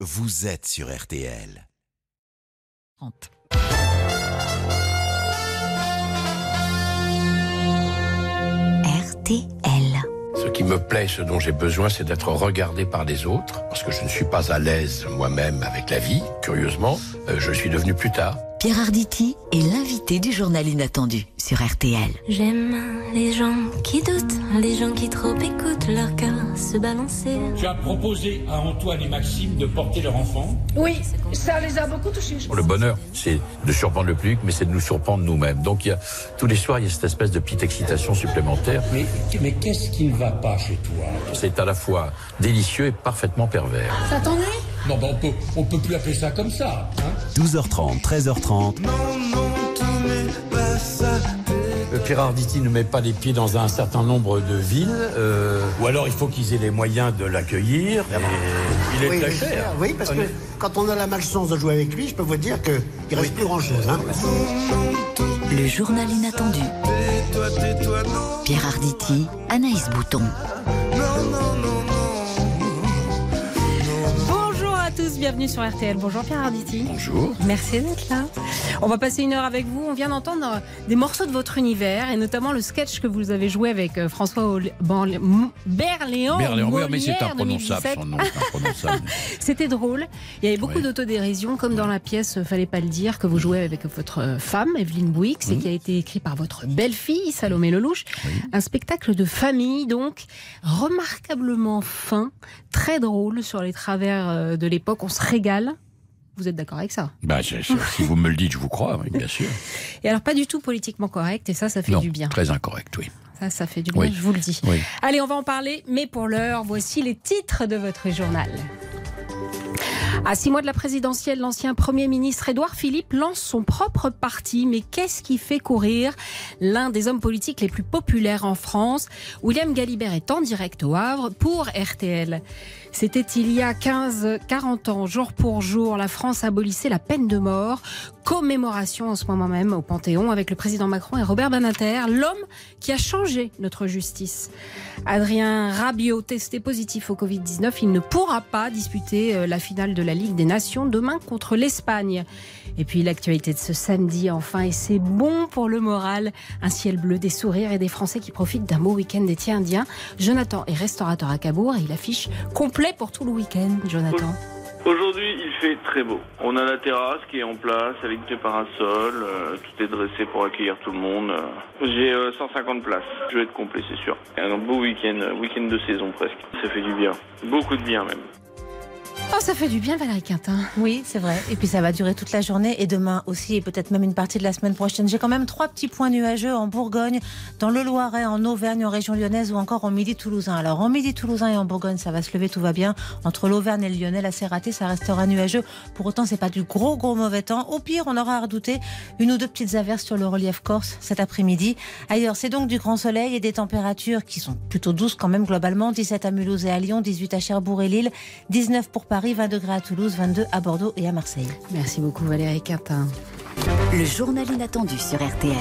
vous êtes sur RTL. RTL. Ce qui me plaît, ce dont j'ai besoin, c'est d'être regardé par les autres, parce que je ne suis pas à l'aise moi-même avec la vie, curieusement. Euh, je suis devenu plus tard. Pierre Arditi est l'invité du journal inattendu sur RTL. J'aime les gens qui doutent, les gens qui trop écoutent leur cœur se balancer. Tu as proposé à Antoine et Maxime de porter leur enfant? Oui, ça les a beaucoup touchés. Le bonheur, c'est de surprendre le public, mais c'est de nous surprendre nous-mêmes. Donc, il y a, tous les soirs, il y a cette espèce de petite excitation supplémentaire. Mais, mais qu'est-ce qui ne va pas chez toi? C'est à la fois délicieux et parfaitement pervers. Ça t'ennuie? Non, ben on peut, on peut plus appeler ça comme ça. Hein 12h30, 13h30, Le Pierre Arditi ne met pas les pieds dans un certain nombre de villes, euh, ou alors il faut qu'ils aient les moyens de l'accueillir. Il est Oui, très cher. oui, parce que quand on a la malchance de jouer avec lui, je peux vous dire qu'il ne reste plus grand-chose. hein. Le journal inattendu. Pierre Arditi, Anaïs Bouton. Bonjour à tous, bienvenue sur RTL. Bonjour Pierre Arditi. Bonjour. Merci d'être là. On va passer une heure avec vous. On vient d'entendre des morceaux de votre univers et notamment le sketch que vous avez joué avec euh, François Berléand. Berléand, oui, mais c'est imprononçable 2017. son nom. C'était drôle. Il y avait beaucoup Oui. d'autodérision, comme dans la pièce euh, Fallait pas le dire, que vous jouez avec votre euh, femme, Evelyne Bouix, et qui a été écrit par votre belle-fille, Salomé Lelouch. Un spectacle de famille, donc, remarquablement fin, très drôle sur les travers de l'époque. On se régale. Vous êtes d'accord avec ça? Bah, si vous me le dites, je vous crois, oui, bien sûr. Et alors, pas du tout politiquement correct, et ça, ça fait non, du bien. très incorrect, oui. Ça, ça fait du bien, Oui. je vous le dis. oui. Allez, on va en parler, mais pour l'heure, voici les titres de votre journal. À six mois de la présidentielle, l'ancien Premier ministre Édouard Philippe lance son propre parti. Mais qu'est-ce qui fait courir l'un des hommes politiques les plus populaires en France? William Galibert est en direct au Havre pour RTL. C'était il y a 15-40 ans, jour pour jour, la France abolissait la peine de mort. Commémoration en ce moment même au Panthéon avec le président Macron et Robert Banater, l'homme qui a changé notre justice. Adrien Rabiot, testé positif au Covid-19, il ne pourra pas disputer euh, la finale de la Ligue des Nations demain contre l'Espagne. Et puis l'actualité de ce samedi, enfin, et c'est bon pour le moral. Un ciel bleu, des sourires et des Français qui profitent d'un beau week-end d'été indien. Jonathan est restaurateur à Cabourg et il affiche complet pour tout le week-end, Jonathan. Aujourd'hui, il fait très beau. On a la terrasse qui est en place avec des parasols. euh, tout est dressé pour accueillir tout le monde. euh. J'ai euh, 150 places. Je vais être complet, c'est sûr. Un beau week-end, euh, week-end de saison presque. Ça fait du bien. Beaucoup de bien même. Oh, ça fait du bien, Valérie Quintin. Oui, c'est vrai. Et puis ça va durer toute la journée et demain aussi et peut-être même une partie de la semaine prochaine. J'ai quand même trois petits points nuageux en Bourgogne, dans le Loiret, en Auvergne, en région lyonnaise ou encore en midi toulousain. Alors en midi toulousain et en Bourgogne, ça va se lever, tout va bien. Entre l'Auvergne et le Lyonnais, c'est raté, ça restera nuageux. Pour autant, c'est pas du gros gros mauvais temps. Au pire, on aura à redouter une ou deux petites averses sur le relief corse cet après-midi. Ailleurs, c'est donc du grand soleil et des températures qui sont plutôt douces quand même globalement. 17 à Mulhouse et à Lyon, 18 à Cherbourg et Lille, 19 pour Paris, 20 degrés à Toulouse, 22 à Bordeaux et à Marseille. Merci beaucoup, Valérie Quintin. Le journal inattendu sur RTL.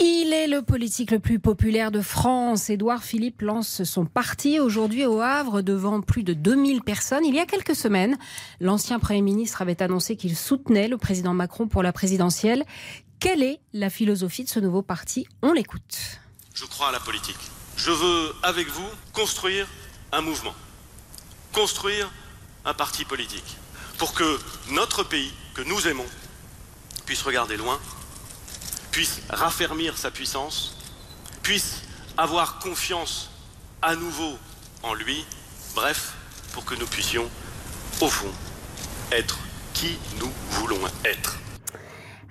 Il est le politique le plus populaire de France. Édouard Philippe lance son parti aujourd'hui au Havre devant plus de 2000 personnes. Il y a quelques semaines, l'ancien Premier ministre avait annoncé qu'il soutenait le président Macron pour la présidentielle. Quelle est la philosophie de ce nouveau parti? On l'écoute. Je crois à la politique. Je veux, avec vous, construire un mouvement, construire un parti politique, pour que notre pays, que nous aimons, puisse regarder loin, puisse raffermir sa puissance, puisse avoir confiance à nouveau en lui, bref, pour que nous puissions, au fond, être qui nous voulons être.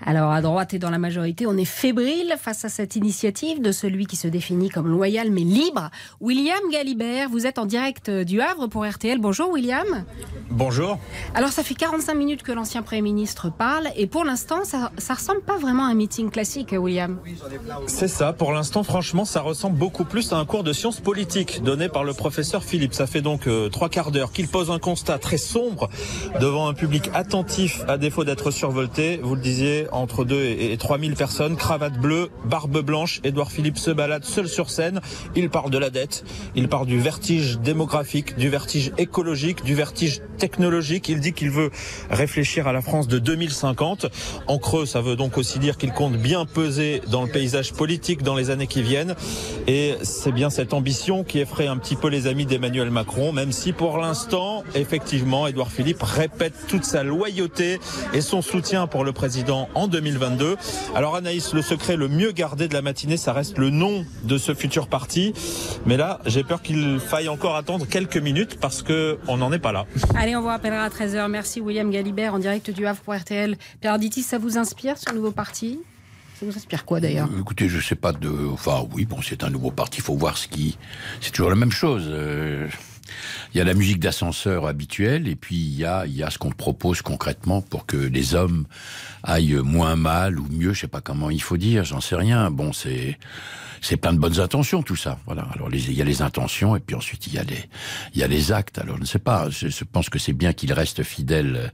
Alors à droite et dans la majorité, on est fébrile face à cette initiative de celui qui se définit comme loyal mais libre. William Galibert, vous êtes en direct du Havre pour RTL. Bonjour William. Bonjour. Alors ça fait 45 minutes que l'ancien Premier ministre parle et pour l'instant ça, ça ressemble pas vraiment à un meeting classique William. C'est ça, pour l'instant, franchement, ça ressemble beaucoup plus à un cours de sciences politiques donné par le professeur Philippe. Ça fait donc euh, trois quarts d'heure qu'il pose un constat très sombre devant un public attentif à défaut d'être survolté. Vous le disiez, entre 2 et 3 000 personnes, cravate bleue, barbe blanche. Édouard Philippe se balade seul sur scène. Il parle de la dette, il parle du vertige démographique, du vertige écologique, du vertige technologique. Il dit qu'il veut réfléchir à la France de 2050. En creux, ça veut donc aussi dire qu'il compte bien peser dans le paysage politique dans les années qui viennent. Et c'est bien cette ambition qui effraie un petit peu les amis d'Emmanuel Macron, même si pour l'instant, effectivement, Édouard Philippe répète toute sa loyauté et son soutien pour le président en 2022. Alors Anaïs, le secret le mieux gardé de la matinée, ça reste le nom de ce futur parti. Mais là, j'ai peur qu'il faille encore attendre quelques minutes parce que on n'en est pas là. Allez, on vous rappellera à 13h. Merci William Galibert en direct du Havre pour RTL. Pierre Arditi, ça vous inspire ce nouveau parti? Ça vous inspire quoi d'ailleurs? Euh, Écoutez, je sais pas de. Enfin, oui, bon, c'est un nouveau parti. Il faut voir ce qui. C'est toujours la même chose. Euh, Il y a la musique d'ascenseur habituelle, et puis il y a, il y a ce qu'on propose concrètement pour que les hommes aillent moins mal ou mieux. Je sais pas comment il faut dire. J'en sais rien. Bon, c'est c'est plein de bonnes intentions tout ça. Voilà. Alors les, il y a les intentions et puis ensuite il y a les il y a les actes. Alors je ne sais pas. Je, je pense que c'est bien qu'il reste fidèle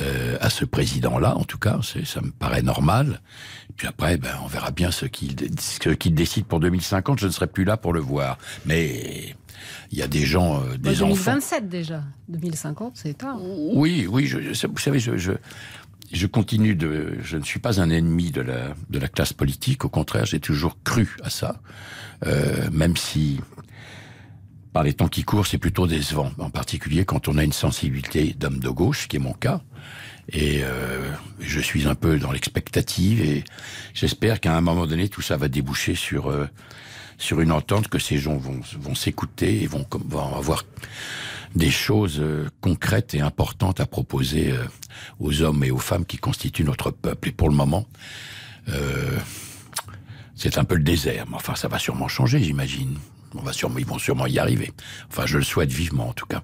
euh, à ce président-là. En tout cas, ça me paraît normal. Et puis après, ben on verra bien ce qu'il ce qu'il décide pour 2050. Je ne serai plus là pour le voir. Mais il y a des gens, euh, des enfants. 2027 déjà. 2050, c'est tard. Oui, oui, je- vous savez, je, je, je continue de. Je ne suis pas un ennemi de la, de la classe politique. Au contraire, j'ai toujours cru à ça. Euh, même si, par les temps qui courent, c'est plutôt décevant. En particulier quand on a une sensibilité d'homme de gauche, qui est mon cas. Et euh, je suis un peu dans l'expectative et j'espère qu'à un moment donné, tout ça va déboucher sur euh, sur une entente, que ces gens vont, vont s'écouter et vont, vont avoir des choses euh, concrètes et importantes à proposer euh, aux hommes et aux femmes qui constituent notre peuple. Et pour le moment, euh, c'est un peu le désert. Mais enfin, ça va sûrement changer, j'imagine. On va sûrement, ils vont sûrement y arriver. Enfin, je le souhaite vivement, en tout cas.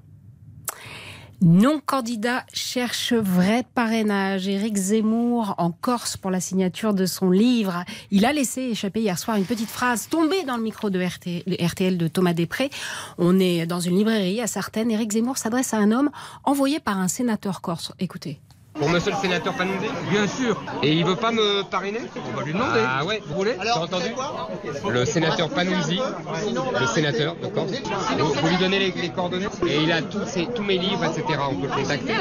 Non-candidat cherche vrai parrainage. Éric Zemmour en Corse pour la signature de son livre. Il a laissé échapper hier soir une petite phrase tombée dans le micro de RTL de Thomas Després. On est dans une librairie à Sartène. Éric Zemmour s'adresse à un homme envoyé par un sénateur corse. Écoutez. Pour monsieur le sénateur Panouzi Bien sûr. Et il veut pas me parrainer On va lui demander. Ah ouais, vous voulez T'as entendu Le sénateur Panouzi, le sénateur de Corse. Vous, vous lui donnez les, les coordonnées Et il a tous, ses- tous mes livres, etc. On peut le contacter.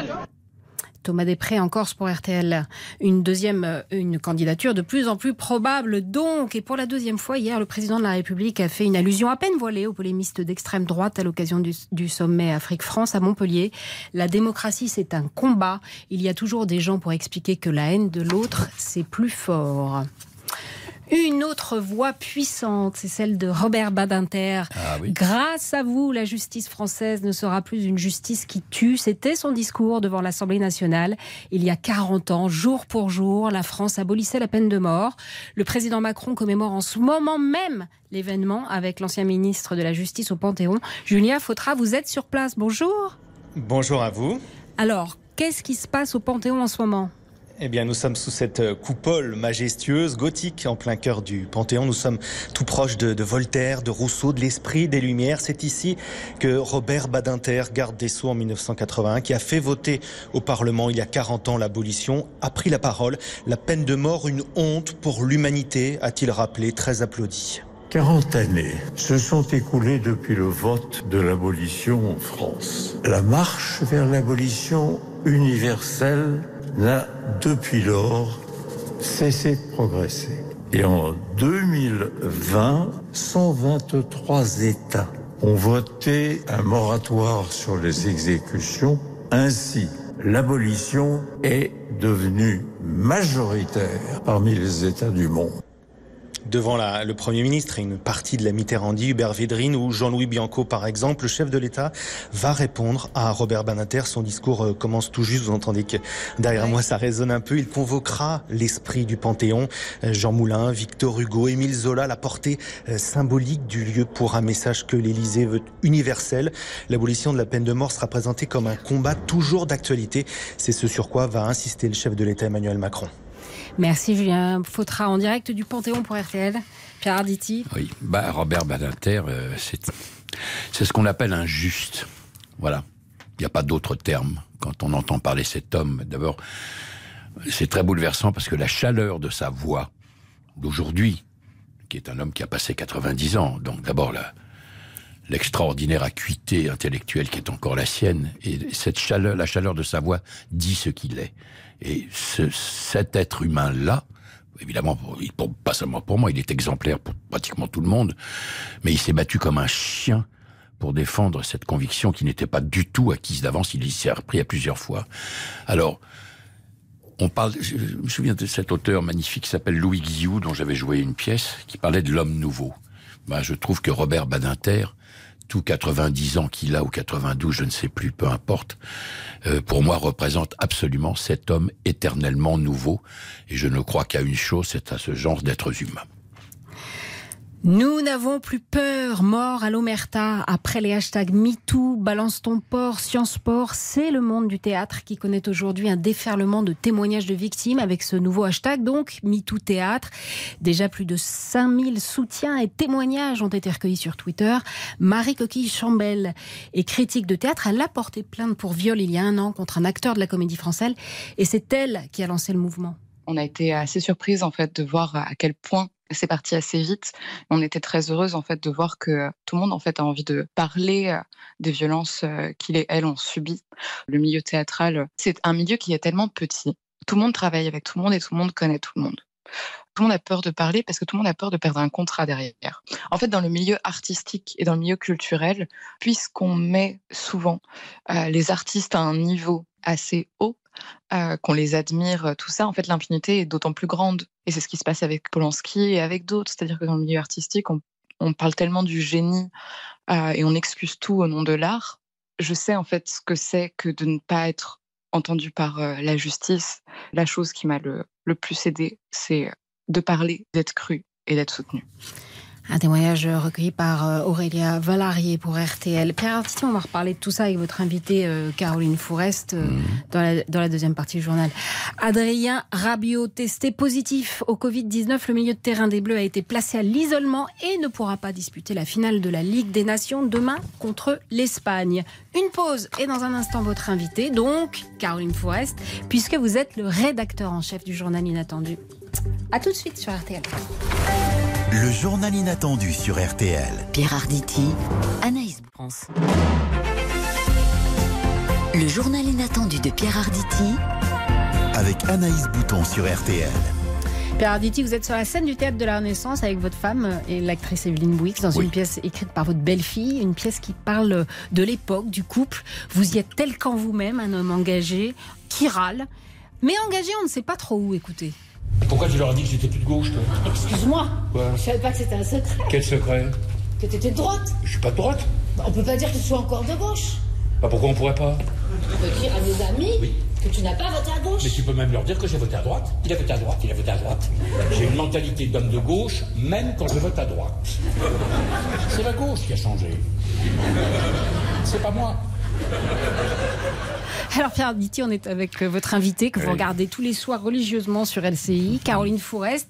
Thomas Després en Corse pour RTL. Une deuxième, euh, une candidature de plus en plus probable donc. Et pour la deuxième fois hier, le président de la République a fait une allusion à peine voilée aux polémistes d'extrême droite à l'occasion du, du sommet Afrique-France à Montpellier. La démocratie, c'est un combat. Il y a toujours des gens pour expliquer que la haine de l'autre, c'est plus fort. Une autre voix puissante, c'est celle de Robert Badinter. Grâce à vous, la justice française ne sera plus une justice qui tue. C'était son discours devant l'Assemblée nationale. Il y a 40 ans, jour pour jour, la France abolissait la peine de mort. Le président Macron commémore en ce moment même l'événement avec l'ancien ministre de la Justice au Panthéon. Julien Fautra, vous êtes sur place. Bonjour. Bonjour à vous. Alors, qu'est-ce qui se passe au Panthéon en ce moment? Eh bien, nous sommes sous cette coupole majestueuse, gothique, en plein cœur du Panthéon. Nous sommes tout proches de, de Voltaire, de Rousseau, de l'esprit des Lumières. C'est ici que Robert Badinter, garde des Sceaux en 1981, qui a fait voter au Parlement il y a 40 ans l'abolition, a pris la parole. La peine de mort, une honte pour l'humanité, a-t-il rappelé, très applaudi. 40 années se sont écoulées depuis le vote de l'abolition en France. La marche vers l'abolition universelle n'a depuis lors cessé de progresser. Et en 2020, 123 États ont voté un moratoire sur les exécutions. Ainsi, l'abolition est devenue majoritaire parmi les États du monde. Devant la- le Premier ministre et une partie de la Mitterrandie, Hubert Védrine ou Jean-Louis Bianco par exemple, le chef de l'État va répondre à Robert Badinter. Son discours euh, commence tout juste, vous entendez que derrière moi ça résonne un peu. Il convoquera l'esprit du Panthéon, euh, Jean Moulin, Victor Hugo, Émile Zola, la portée euh, symbolique du lieu pour un message que l'Élysée veut universel. L'abolition de la peine de mort sera présentée comme un combat toujours d'actualité. C'est ce sur quoi va insister le chef de l'État Emmanuel Macron. Merci Julien Fautra en direct du Panthéon pour RTL. Pierre Arditi. Oui, bah, Robert Badinter, euh, c'est ce qu'on appelle un juste. Voilà. Il n'y a pas d'autre terme quand on entend parler cet homme. D'abord, c'est très bouleversant parce que la chaleur de sa voix d'aujourd'hui, qui est un homme qui a passé 90 ans, donc d'abord l'extraordinaire acuité intellectuelle qui est encore la sienne, et cette chaleur, la chaleur de sa voix dit ce qu'il est. Et ce, cet être humain-là, évidemment, pour, pas seulement pour moi, il est exemplaire pour pratiquement tout le monde, mais il s'est battu comme un chien pour défendre cette conviction qui n'était pas du tout acquise d'avance, il y s'est repris à plusieurs fois. Alors, on parle, je me souviens de cet auteur magnifique qui s'appelle Louis Guillou, dont j'avais joué une pièce, qui parlait de l'homme nouveau. Ben, je trouve que Robert Badinter, tout 90 ans qu'il a ou 92, je ne sais plus, peu importe, euh, pour moi représente absolument cet homme éternellement nouveau. Et je ne crois qu'à une chose, c'est à ce genre d'êtres humains. Nous n'avons plus peur, mort à l'Omerta, après les hashtags MeToo, Balance ton port, Science Sport, c'est le monde du théâtre qui connaît aujourd'hui un déferlement de témoignages de victimes avec ce nouveau hashtag, donc MeToo Théâtre. Déjà plus de 5000 soutiens et témoignages ont été recueillis sur Twitter. Marie Coquille Chambel est critique de théâtre, elle a porté plainte pour viol il y a un an contre un acteur de la comédie française et c'est elle qui a lancé le mouvement. On a été assez surprise en fait de voir à quel point c'est parti assez vite. On était très heureuse en fait de voir que tout le monde en fait a envie de parler euh, des violences euh, qu'il et elle ont subies. Le milieu théâtral, c'est un milieu qui est tellement petit. Tout le monde travaille avec tout le monde et tout le monde connaît tout le monde. Tout le monde a peur de parler parce que tout le monde a peur de perdre un contrat derrière. En fait, dans le milieu artistique et dans le milieu culturel, puisqu'on met souvent euh, les artistes à un niveau assez haut, euh, qu'on les admire, euh, tout ça, en fait, l'impunité est d'autant plus grande. Et c'est ce qui se passe avec Polanski et avec d'autres. C'est-à-dire que dans le milieu artistique, on, parle tellement du génie euh, et on excuse tout au nom de l'art. Je sais en fait ce que c'est que de ne pas être entendu par la justice. La chose qui m'a le, le plus aidé, c'est de parler, d'être cru et d'être soutenu. Un témoignage recueilli par euh, Aurélia Valarié pour RTL. Pierre Artiti, on va reparler de tout ça avec votre invitée euh, Caroline Fourest euh, dans, la, dans, la, deuxième partie du journal. Adrien Rabiot, testé positif au Covid-19, le milieu de terrain des Bleus a été placé à l'isolement et ne pourra pas disputer la finale de la Ligue des Nations demain contre l'Espagne. Une pause et dans un instant votre invitée, donc Caroline Fourest, puisque vous êtes le rédacteur en chef du journal Inattendu. A tout de suite sur RTL. Le journal inattendu sur RTL. Pierre Arditi, Anaïs France. Le journal inattendu de Pierre Arditi. Avec Anaïs Bouton sur RTL. Pierre Arditi, vous êtes sur la scène du théâtre de la Renaissance avec votre femme et l'actrice Evelyne Bouix dans une pièce écrite par votre belle-fille, une pièce qui parle de l'époque, du couple. Vous y êtes tel qu'en vous-même, un homme engagé, qui râle, mais engagé, on ne sait pas trop où écouter. Pourquoi tu leur as dit que j'étais plus de gauche, toi Excuse-moi. Je savais pas que c'était un secret. Quel secret Que t'étais de droite. Je suis pas de droite. Bah, on peut pas dire que tu sois encore de gauche. Bah pourquoi on pourrait pas On peut dire à nos amis que tu n'as pas voté à gauche. Mais tu peux même leur dire que j'ai voté à droite. Il a voté à droite, il a voté à droite. J'ai une mentalité d'homme de gauche, même quand je vote à droite. C'est la gauche qui a changé. C'est pas moi. Alors Pierre Ditti, on est avec euh, votre invité que vous regardez tous les soirs religieusement sur LCI, Caroline Forest.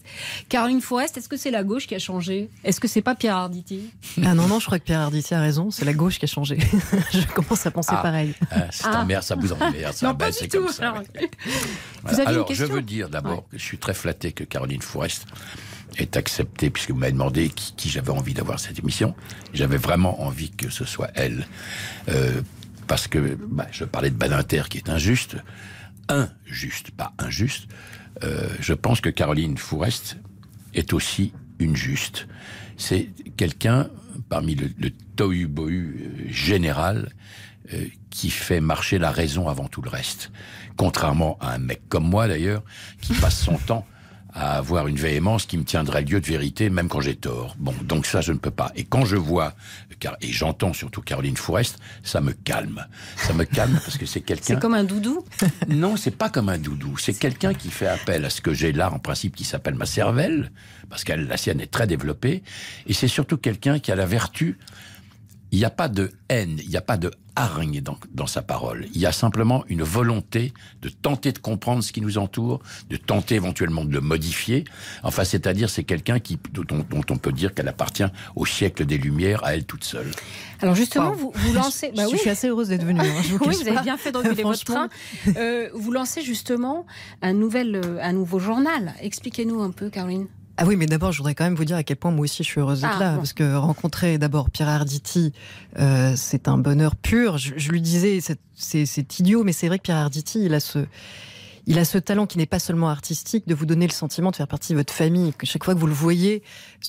Caroline Forest, est-ce que c'est la gauche qui a changé? Est-ce que c'est pas Pierre Arditi? Ah non, non, je crois que Pierre Arditi a raison, c'est la gauche qui a changé. je commence à penser Ah. pareil. Ah, c'est Ah. emmerde, ça vous emmerde. ça, Non, ben, pas c'est du tout. comme ça, Alors, ouais. Vous une je veux dire d'abord que je suis très flatté que Caroline Forest ait accepté, puisque vous m'avez demandé qui, qui j'avais envie d'avoir cette émission. J'avais vraiment envie que ce soit elle. Euh, parce que bah, je parlais de Badinter qui est injuste. Injuste, pas injuste. Euh, je pense que Caroline Fourest est aussi une juste. C'est quelqu'un parmi le, tohu-bohu euh, général euh, qui fait marcher la raison avant tout le reste. Contrairement à un mec comme moi d'ailleurs, qui passe son temps à avoir une véhémence qui me tiendrait lieu de vérité même quand j'ai tort. Bon, donc ça je ne peux pas. Et quand je vois, car, et j'entends surtout Caroline Fourest, ça me calme. Ça me calme parce que c'est quelqu'un... C'est comme un doudou? Non, c'est pas comme un doudou. C'est quelqu'un qui fait appel à ce que j'ai là, en principe, qui s'appelle ma cervelle, parce qu'elle, la sienne est très développée. Et c'est surtout quelqu'un qui a la vertu, il n'y a pas de haine, il n'y a pas de hargne dans, dans, sa parole. Il y a simplement une volonté de tenter de comprendre ce qui nous entoure, de tenter éventuellement de le modifier. Enfin, c'est-à-dire, c'est quelqu'un qui dont, dont, on peut dire qu'elle appartient au siècle des Lumières, à elle toute seule. Alors justement, wow. vous, vous, lancez... Bah oui. Je suis assez heureuse d'être venue. Hein, vous oui, vous avez bien fait d'engueuler votre train. Euh, vous lancez justement un, nouvel, euh, un nouveau journal. Expliquez-nous un peu, Caroline. Ah oui, mais d'abord, je voudrais quand même vous dire à quel point moi aussi je suis heureuse d'être ah, là, bon. parce que rencontrer d'abord Pierre Arditi, euh, c'est un bonheur pur. Je, je lui disais, c'est idiot, mais c'est vrai que Pierre Arditi, il a ce, il a ce talent qui n'est pas seulement artistique, de vous donner le sentiment de faire partie de votre famille. Que chaque fois que vous le voyez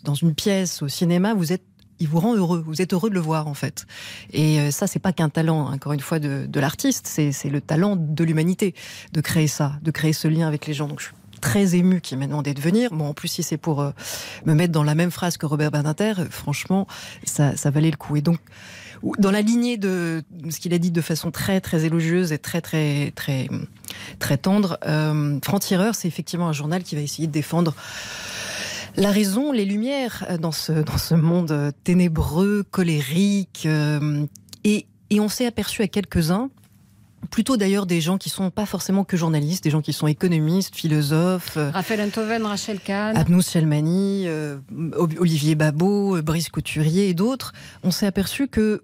dans une pièce, au cinéma, vous êtes il vous rend heureux. Vous êtes heureux de le voir en fait. Et euh, ça, c'est pas qu'un talent, encore une fois, de, de l'artiste. C'est le talent de l'humanité de créer ça, de créer ce lien avec les gens. Donc je suis très ému qui m'a demandé de venir. Bon, en plus, si c'est pour euh, me mettre dans la même phrase que Robert Badinter, euh, franchement, ça, valait le coup. Et donc, dans la lignée de ce qu'il a dit de façon très très élogieuse et très très très très tendre, euh, Franc-Tireur, c'est effectivement un journal qui va essayer de défendre la raison, les lumières dans ce, dans ce monde ténébreux, colérique. Euh, et, et on s'est aperçu à quelques-uns plutôt d'ailleurs des gens qui sont pas forcément que journalistes, des gens qui sont économistes, philosophes. Raphaël Enthoven, Rachel Kahn. Abnous Chelmani, euh, Olivier Babot, Brice Couturier et d'autres. On s'est aperçu que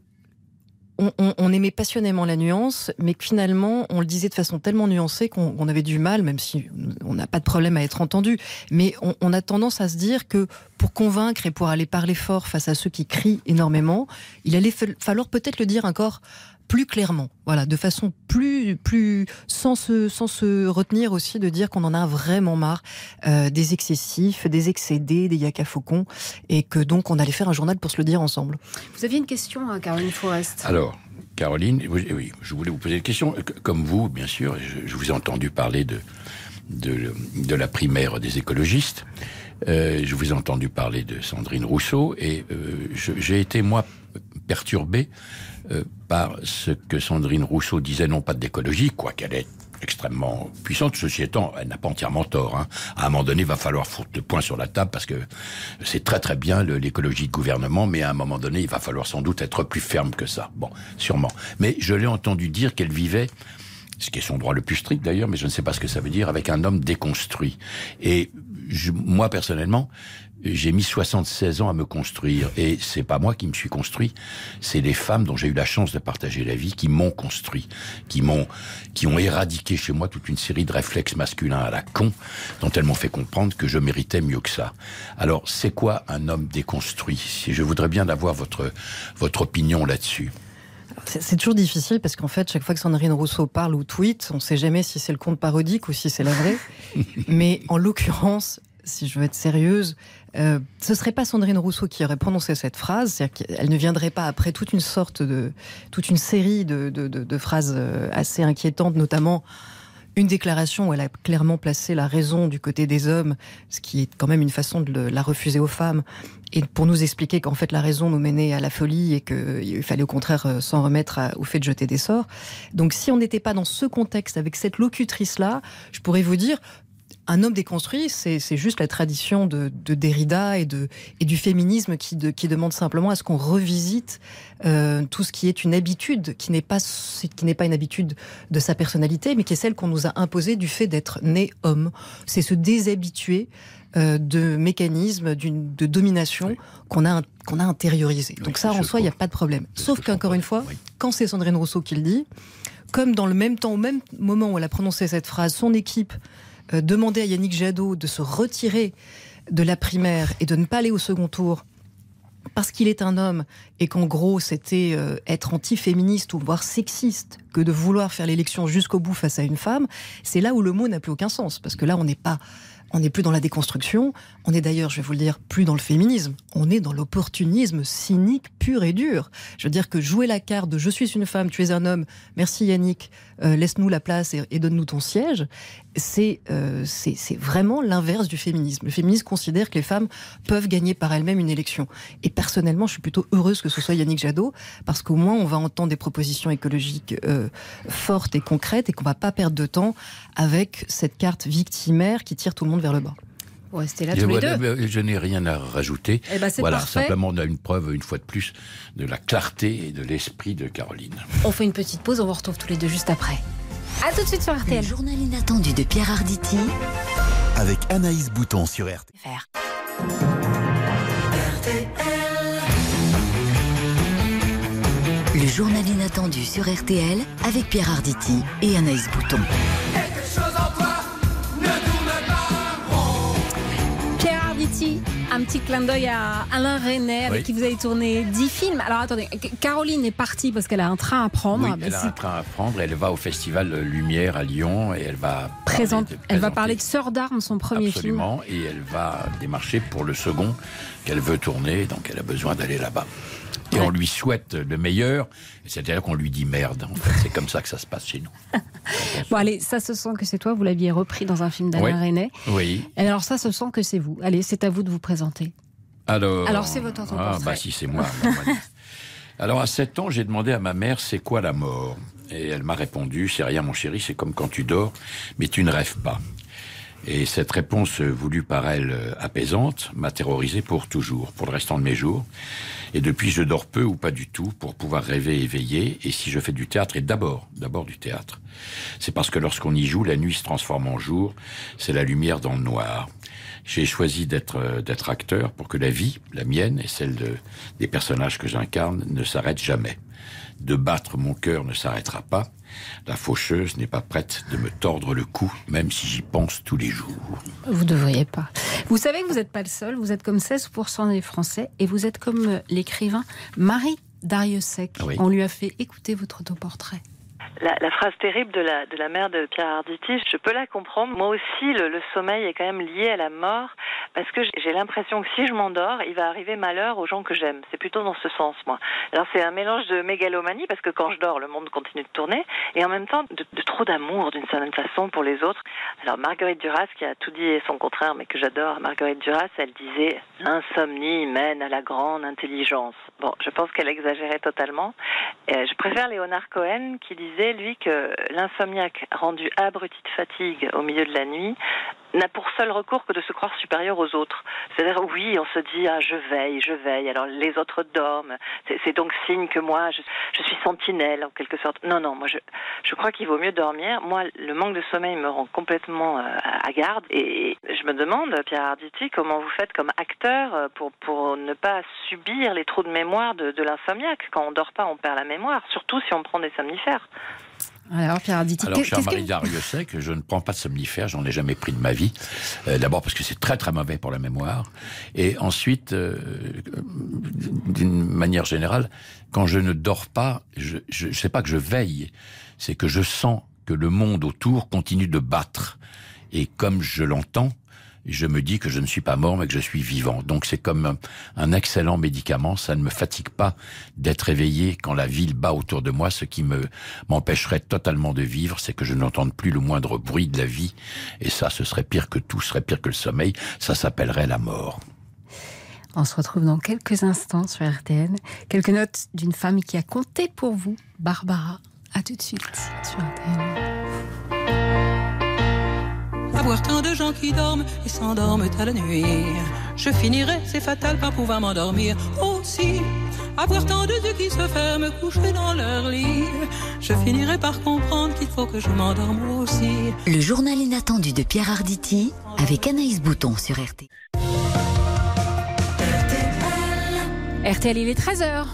on, on, on, aimait passionnément la nuance, mais que finalement, on le disait de façon tellement nuancée qu'on on avait du mal, même si on n'a pas de problème à être entendu, mais on, on, a tendance à se dire que pour convaincre et pour aller parler fort face à ceux qui crient énormément, il allait falloir peut-être le dire encore plus clairement, voilà, de façon plus, plus sans se, sans se retenir aussi de dire qu'on en a vraiment marre euh, des excessifs, des excédés, des yaka faucons, et que donc on allait faire un journal pour se le dire ensemble. Vous aviez une question, hein, Caroline Forest. Alors, Caroline, oui, je voulais vous poser une question. Comme vous, bien sûr, je, je vous ai entendu parler de, de, de la primaire des écologistes. Euh, je vous ai entendu parler de Sandrine Rousseau et euh, j'ai été moi perturbé euh, par ce que Sandrine Rousseau disait, non pas d'écologie, quoi qu'elle est extrêmement puissante. Ceci étant, elle n'a pas entièrement tort. Hein. À un moment donné, il va falloir foutre le point sur la table parce que c'est très très bien l'écologie de gouvernement, mais à un moment donné, il va falloir sans doute être plus ferme que ça. Bon, sûrement. Mais je l'ai entendu dire qu'elle vivait ce qui est son droit le plus strict d'ailleurs, mais je ne sais pas ce que ça veut dire, avec un homme déconstruit. Et je, moi personnellement, j'ai mis 76 ans à me construire et c'est pas moi qui me suis construit, c'est les femmes dont j'ai eu la chance de partager la vie qui m'ont construit, qui m'ont qui ont éradiqué chez moi toute une série de réflexes masculins à la con dont elles m'ont fait comprendre que je méritais mieux que ça. Alors, c'est quoi un homme déconstruit? Si je voudrais bien avoir votre votre opinion là-dessus. C'est toujours difficile parce qu'en fait, chaque fois que Sandrine Rousseau parle ou tweet, on ne sait jamais si c'est le compte parodique ou si c'est la vraie. Mais en l'occurrence, si je veux être sérieuse, euh, ce serait pas Sandrine Rousseau qui aurait prononcé cette phrase, c'est-à-dire qu'elle ne viendrait pas après toute une sorte de, toute une série de, phrases euh, assez inquiétantes, notamment une déclaration où elle a clairement placé la raison du côté des hommes, ce qui est quand même une façon de la refuser aux femmes, et pour nous expliquer qu'en fait la raison nous menait à la folie et qu'il fallait au contraire euh, s'en remettre au fait de jeter des sorts. Donc si on n'était pas dans ce contexte avec cette locutrice-là, je pourrais vous dire, un homme déconstruit, c'est juste la tradition de, de Derrida et, de, et du féminisme qui, de, qui demande simplement à ce qu'on revisite euh, tout ce qui est une habitude, qui n'est pas, qui n'est pas une habitude de sa personnalité, mais qui est celle qu'on nous a imposée du fait d'être né homme. C'est se déshabituer euh, de mécanismes de domination oui. qu'on a, qu'on a intériorisé. Donc oui, ça, en soi, il n'y a pas de problème. Sauf qu'encore une fois, oui. quand c'est Sandrine Rousseau qui le dit, comme dans le même temps, au même moment où elle a prononcé cette phrase, son équipe euh, demander à Yannick Jadot de se retirer de la primaire et de ne pas aller au second tour parce qu'il est un homme et qu'en gros c'était euh, être anti-féministe ou voire sexiste que de vouloir faire l'élection jusqu'au bout face à une femme, c'est là où le mot n'a plus aucun sens. Parce que là on n'est pas on n'est plus dans la déconstruction, on est d'ailleurs, je vais vous le dire, plus dans le féminisme, on est dans l'opportunisme cynique pur et dur. Je veux dire que jouer la carte de je suis une femme, tu es un homme, merci Yannick, euh, laisse-nous la place et, et donne-nous ton siège, c'est euh, vraiment l'inverse du féminisme. Le féminisme considère que les femmes peuvent gagner par elles-mêmes une élection. Et personnellement, je suis plutôt heureuse que ce soit Yannick Jadot, parce qu'au moins on va entendre des propositions écologiques euh, fortes et concrètes et qu'on va pas perdre de temps avec cette carte victimaire qui tire tout le monde vers le bas. Vous restez là tous les deux. Je n'ai rien à rajouter. Eh ben, c'est voilà, parfait. simplement on a une preuve, une fois de plus, de la clarté et de l'esprit de Caroline. On fait une petite pause, on vous retrouve tous les deux juste après. À tout de suite sur Le RTL. journal inattendu de Pierre Arditi Avec Anaïs Bouton sur RTL. Le journal inattendu sur RTL avec Pierre Arditi et Anaïs Bouton. Pierre Arditi, un petit clin d'œil à Alain René avec Oui. qui vous avez tourné 10 films. Alors attendez, Caroline est partie parce qu'elle a un train à prendre. Oui, elle a un train à prendre. Elle va au festival Lumière à Lyon et elle va présente- parler de- elle va parler de Sœur d'armes, son premier Absolument, et elle va démarcher pour le second qu'elle veut tourner, donc elle a besoin d'aller là-bas. Et on lui souhaite le meilleur, c'est-à-dire qu'on lui dit merde. En fait, c'est comme ça que ça se passe chez nous. Bon allez, ça se sent que c'est toi, vous l'aviez repris dans un film d'Alain Oui. René. Oui. Et alors ça se sent que c'est vous. Allez, c'est à vous de vous présenter. Alors, Alors, c'est votre Ah, bah si, c'est moi. Alors, à 7 ans, j'ai demandé à ma mère c'est quoi la mort? Et elle m'a répondu c'est rien, mon chéri, c'est comme quand tu dors, mais tu ne rêves pas. Et cette réponse euh, voulue par elle euh, apaisante m'a terrorisé pour toujours, pour le restant de mes jours. Et depuis, je dors peu ou pas du tout pour pouvoir rêver éveillé. Et si je fais du théâtre, et d'abord, d'abord du théâtre, c'est parce que lorsqu'on y joue, la nuit se transforme en jour. C'est la lumière dans le noir. J'ai choisi d'être euh, d'être acteur pour que la vie, la mienne et celle de, des personnages que j'incarne, ne s'arrête jamais. De battre mon cœur ne s'arrêtera pas. La faucheuse n'est pas prête de me tordre le cou, même si j'y pense tous les jours. Vous devriez pas. Vous savez que vous n'êtes pas le seul, vous êtes comme 16% des Français et vous êtes comme euh, l'écrivain Marie Dariussec. Oui. On lui a fait écouter votre autoportrait. La, phrase terrible de la, de la mère de Pierre Arditi, je peux la comprendre. Moi aussi, le, sommeil est quand même lié à la mort, parce que j'ai l'impression que si je m'endors, il va arriver malheur aux gens que j'aime. C'est plutôt dans ce sens, moi. Alors c'est un mélange de mégalomanie, parce que quand je dors, le monde continue de tourner, et en même temps de, trop d'amour, d'une certaine façon, pour les autres. Alors Marguerite Duras, qui a tout dit et son contraire, mais que j'adore, Marguerite Duras, elle disait « L'insomnie mène à la grande intelligence ». Bon, je pense qu'elle exagérait totalement. Et je préfère Léonard Cohen qui disait, lui, que l'insomniaque rendu abruti de fatigue au milieu de la nuit n'a pour seul recours que de se croire supérieur aux autres. C'est-à-dire, oui, on se dit, ah, je veille, je veille, alors les autres dorment, c'est donc signe que moi, je, suis sentinelle, en quelque sorte. Non, non, moi, je, crois qu'il vaut mieux dormir. Moi, le manque de sommeil me rend complètement euh, à à garde. Et je me demande, Pierre Arditi, comment vous faites comme acteur euh, pour, pour ne pas subir les trous de mémoire de, de l'insomniaque. Quand on dort pas, on perd la mémoire, surtout si on prend des somnifères. Alors Pierre Arditi, Alors, cher que Marie Dariussec, je ne prends pas de somnifères, j'en ai jamais pris de ma vie. Euh, D'abord parce que c'est très très mauvais pour la mémoire. Et ensuite, euh, d'une manière générale, quand je ne dors pas, je ne sais pas que je veille, c'est que je sens que le monde autour continue de battre. Et comme je l'entends, je me dis que je ne suis pas mort, mais que je suis vivant. Donc c'est comme un, excellent médicament. Ça ne me fatigue pas d'être éveillé quand la ville bat autour de moi. Ce qui me m'empêcherait totalement de vivre, c'est que je n'entende plus le moindre bruit de la vie. Et ça, ce serait pire que tout, ce serait pire que le sommeil. Ça s'appellerait la mort. On se retrouve dans quelques instants sur RTN. Quelques notes d'une femme qui a compté pour vous, Barbara. À tout de suite sur RTN. Avoir tant de gens qui dorment et s'endorment à la nuit. Je finirai, c'est fatal, par pouvoir m'endormir aussi. Avoir tant de yeux qui se ferment, couchés dans leur lit. Je finirai par comprendre qu'il faut que je m'endorme aussi. Le journal inattendu de Pierre Arditi avec Anaïs Bouton sur RT. RTL, il est 13h.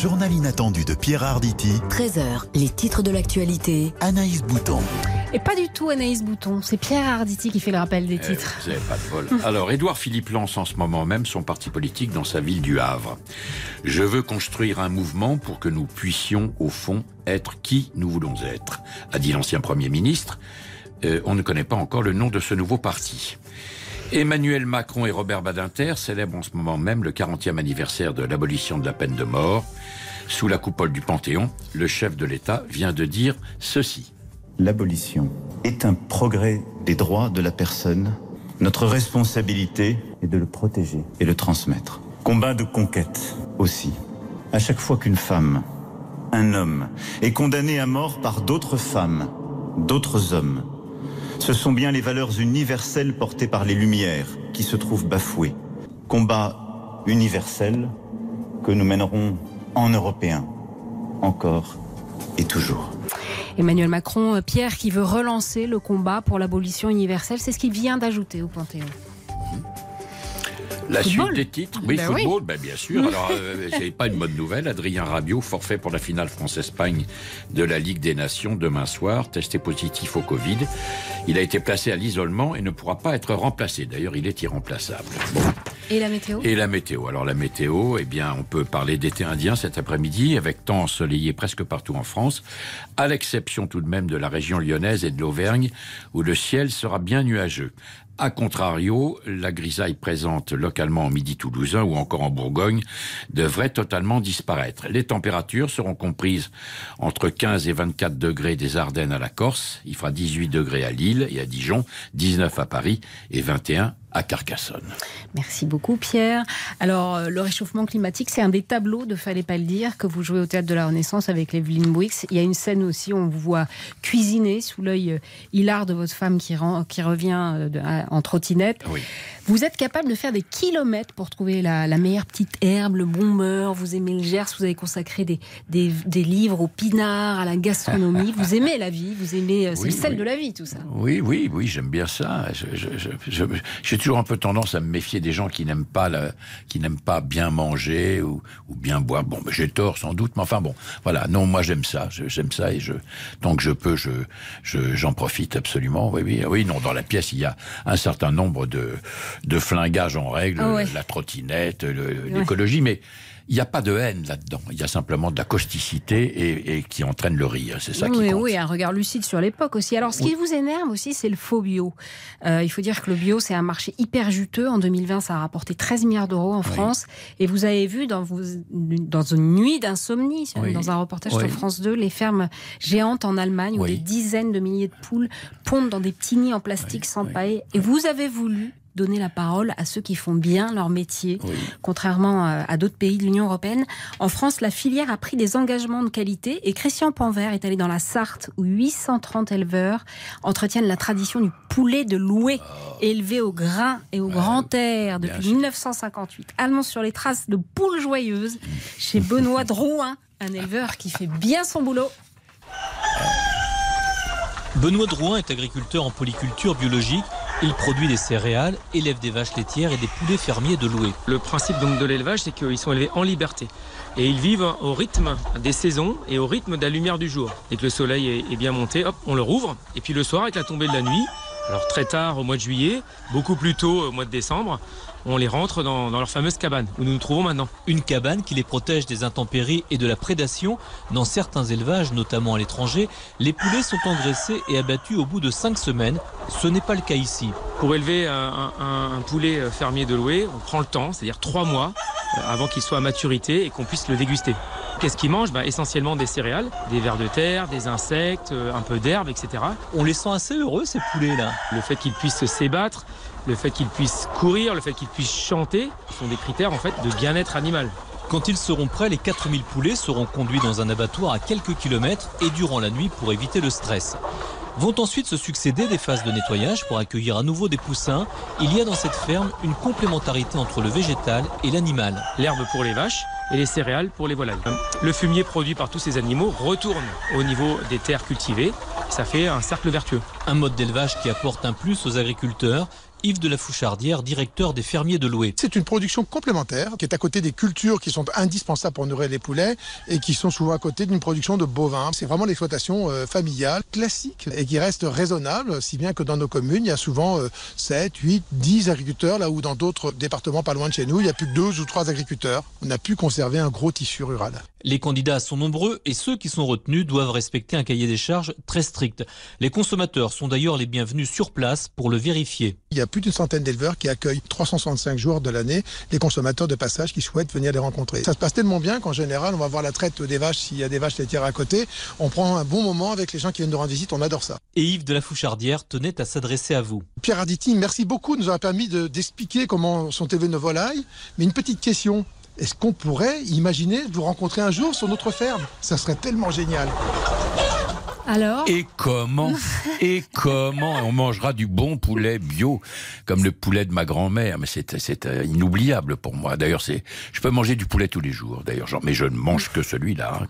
Journal inattendu de Pierre Arditi, 13h, les titres de l'actualité. Anaïs Bouton. Et pas du tout Anaïs Bouton, c'est Pierre Arditi qui fait le rappel des Eh, titres. vous n'avez pas de bol. Alors, Édouard Philippe lance en ce moment même son parti politique dans sa ville du Havre. Je veux construire un mouvement pour que nous puissions, au fond, être qui nous voulons être, a dit l'ancien Premier ministre. Euh, on ne connaît pas encore le nom de ce nouveau parti. Emmanuel Macron et Robert Badinter célèbrent en ce moment même le 40e anniversaire de l'abolition de la peine de mort. Sous la coupole du Panthéon, le chef de l'État vient de dire ceci. L'abolition est un progrès des droits de la personne. Notre responsabilité est de le protéger et le transmettre. Combat de conquête aussi. À chaque fois qu'une femme, un homme, est condamné à mort par d'autres femmes, d'autres hommes. Ce sont bien les valeurs universelles portées par les Lumières qui se trouvent bafouées. Combat universel que nous mènerons en Européens, encore et toujours. Emmanuel Macron, euh, Pierre, qui veut relancer le combat pour l'abolition universelle, c'est ce qu'il vient d'ajouter au Panthéon. La Football. suite des titres, oui, Ben oui. football, ben bien sûr. Alors, euh, c'est pas une bonne nouvelle. Adrien Rabiot, forfait pour la finale France-Espagne de la Ligue des Nations demain soir, testé positif au Covid. Il a été placé à l'isolement et ne pourra pas être remplacé. D'ailleurs, il est irremplaçable. Bon. Et la météo? Et la météo. Alors la météo, eh bien, on peut parler d'été indien cet après-midi avec temps ensoleillé presque partout en France, à l'exception tout de même de la région lyonnaise et de l'Auvergne où le ciel sera bien nuageux. A contrario, la grisaille présente localement en midi toulousain ou encore en Bourgogne devrait totalement disparaître. Les températures seront comprises entre 15 et 24 degrés des Ardennes à la Corse. Il fera 18 degrés à Lille et à Dijon, 19 à Paris et 21 à Carcassonne. Merci beaucoup Pierre. Alors euh, le réchauffement climatique, c'est un des tableaux de Fallait pas le dire que vous jouez au théâtre de la Renaissance avec Evelyne Bouix. Il y a une scène aussi où on vous voit cuisiner sous l'œil euh, hilar de votre femme qui, revient euh, en trottinette. Vous êtes capable de faire des kilomètres pour trouver la, la meilleure petite herbe, le bon beurre. Vous aimez le Gers, vous avez consacré des, des, des livres au pinard, à la gastronomie. vous aimez la vie, vous aimez, c'est Oui, le sel oui. de la vie tout ça. Oui, oui, oui, j'aime bien ça. Je- je- je- je- J'ai toujours un peu tendance à me méfier des gens qui n'aiment pas, la- qui n'aiment pas bien manger ou, ou bien boire. Bon, ben, j'ai tort sans doute, mais enfin bon, voilà. Non, moi j'aime ça. J'aime ça et je, tant que je peux, je, je- j'en profite absolument. Oui, oui, oui. Non, dans la pièce, il y a un certain nombre de, de flingages en règle, Ah ouais. la trottinette, Ouais. l'écologie, mais. Il n'y a pas de haine là-dedans. Il y a simplement de la causticité et, et qui entraîne le rire. C'est ça qui oui, compte. oui, un regard lucide sur l'époque aussi. Alors, ce qui vous énerve aussi, c'est le faux bio. Euh, il faut dire que le bio, c'est un marché hyper juteux. En 2020, ça a rapporté 13 milliards d'euros en France. Et vous avez vu dans, vos, dans une nuit d'insomnie, Oui. dans un reportage Oui. sur France 2, les fermes géantes en Allemagne où Oui. des dizaines de milliers de poules pondent dans des petits nids en plastique sans paille. Et vous avez voulu donner la parole à ceux qui font bien leur métier, contrairement à à d'autres pays de l'Union européenne. En France, la filière a pris des engagements de qualité et Christian Panvert est allé dans la Sarthe où 830 éleveurs entretiennent la tradition du poulet de louer élevé au grain et au grand air depuis 1958. Allons sur les traces de poules joyeuses chez Benoît Drouin, un éleveur qui fait bien son boulot. Benoît Drouin est agriculteur en polyculture biologique. Il produit des céréales, élève des vaches laitières et des poulets fermiers de louer. Le principe donc de l'élevage, c'est qu'ils sont élevés en liberté. Et ils vivent au rythme des saisons et au rythme de la lumière du jour. Dès que le soleil est, bien monté, hop, on le rouvre. Et puis le soir, avec la tombée de la nuit, alors très tard au mois de juillet, beaucoup plus tôt au mois de décembre, on les rentre dans, dans leur fameuse cabane où nous nous trouvons maintenant. Une cabane qui les protège des intempéries et de la prédation. Dans certains élevages, notamment à l'étranger, les poulets sont engraissés et abattus au bout de 5 semaines. Ce n'est pas le cas ici. Pour élever un, un- un poulet fermier de louer, on prend le temps, c'est-à-dire trois mois, euh, avant qu'il soit à maturité et qu'on puisse le déguster. Qu'est-ce qu'ils mangent? Ben, Essentiellement des céréales, des vers de terre, des insectes, euh, un peu d'herbe, etc. On les sent assez heureux, ces poulets-là. Le fait qu'ils puissent s'ébattre, le fait qu'ils puissent courir, le fait qu'ils puissent chanter, sont des critères en fait de bien-être animal. Quand ils seront prêts, les 4000 poulets seront conduits dans un abattoir à quelques kilomètres et durant la nuit pour éviter le stress. Vont ensuite se succéder des phases de nettoyage pour accueillir à nouveau des poussins. Il y a dans cette ferme une complémentarité entre le végétal et l'animal. L'herbe pour les vaches et les céréales pour les volailles. Le fumier produit par tous ces animaux retourne au niveau des terres cultivées. Ça fait un cercle vertueux. Un mode d'élevage qui apporte un plus aux agriculteurs. Yves de la Fouchardière, directeur des fermiers de Loué. C'est une production complémentaire qui est à côté des cultures qui sont indispensables pour nourrir les poulets et qui sont souvent à côté d'une production de bovins. C'est vraiment l'exploitation euh, familiale, classique et qui reste raisonnable, si bien que dans nos communes, il y a souvent euh, 7, 8, 10 agriculteurs, là où dans d'autres départements pas loin de chez nous, il y a plus que deux ou trois agriculteurs. On a pu conserver un gros tissu rural. Les candidats sont nombreux et ceux qui sont retenus doivent respecter un cahier des charges très strict. Les consommateurs sont d'ailleurs les bienvenus sur place pour le vérifier. Il y a plus d'une centaine d'éleveurs qui accueillent 365 jours de l'année les consommateurs de passage qui souhaitent venir les rencontrer. Ça se passe tellement bien qu'en général, on va voir la traite des vaches s'il y a des vaches laitières à côté. On prend un bon moment avec les gens qui viennent nous rendre visite, on adore ça. Et Yves de la Fouchardière tenait à s'adresser à vous. Pierre Arditi, merci beaucoup de nous avoir permis de- d'expliquer comment sont élevées nos volailles. Mais une petite question. Est-ce qu'on pourrait imaginer vous rencontrer un jour sur notre ferme? Ça serait tellement génial. Alors Et comment Et comment On mangera du bon poulet bio, comme le poulet de ma grand-mère. Mais c'est euh, inoubliable pour moi. D'ailleurs, c'est je peux manger du poulet tous les jours. D'ailleurs, mais je ne mange que celui-là, hein.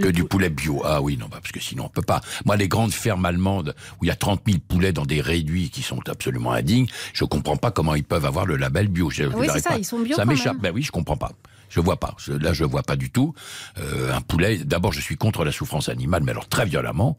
que du poulet bio. Ah oui, non, bah, parce que sinon on peut pas. Moi, les grandes fermes allemandes où il y a 30 000 poulets dans des réduits qui sont absolument indignes, je comprends pas comment ils peuvent avoir le label bio. Je- Oui, c'est ça, pas. ils sont bio Ça m'échappe. Ben oui, je comprends pas. Je vois pas. Là, je vois pas du tout. Euh, un poulet. D'abord, je suis contre la souffrance animale, mais alors très violemment.